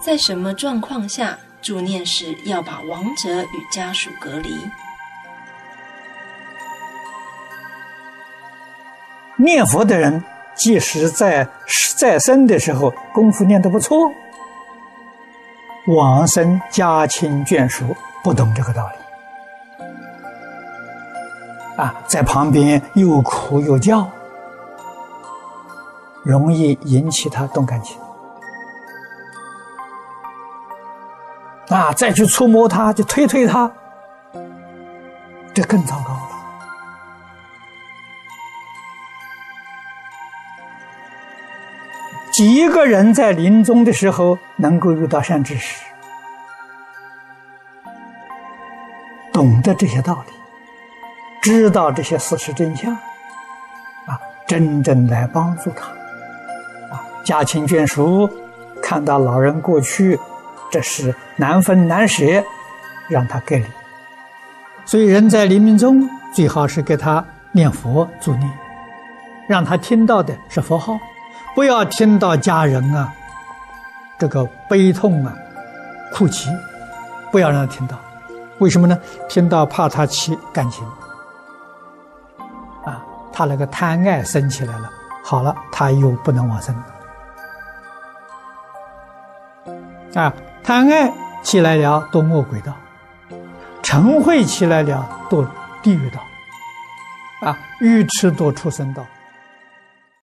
在什么状况下助念时要把亡者与家属隔离？念佛的人，即使在在生的时候功夫念得不错，往生家亲眷属不懂这个道理，啊，在旁边又哭又叫，容易引起他动感情，啊，再去触摸他，就推推他，这更糟糕了。几个人在临终的时候能够遇到善知识，懂得这些道理，知道这些事实真相，啊，真正来帮助他，啊，家亲眷属看到老人过去，这是难分难舍，让他隔离。所以人在临命中最好是给他念佛助念，让他听到的是佛号。不要听到家人啊，这个悲痛啊，哭泣，不要让他听到。为什么呢？听到怕他起感情，啊，他那个贪爱生起来了，好了，他又不能往生。啊，贪爱起来了，堕恶鬼道；嗔恚起来了，堕地狱道；啊，愚痴堕畜生道。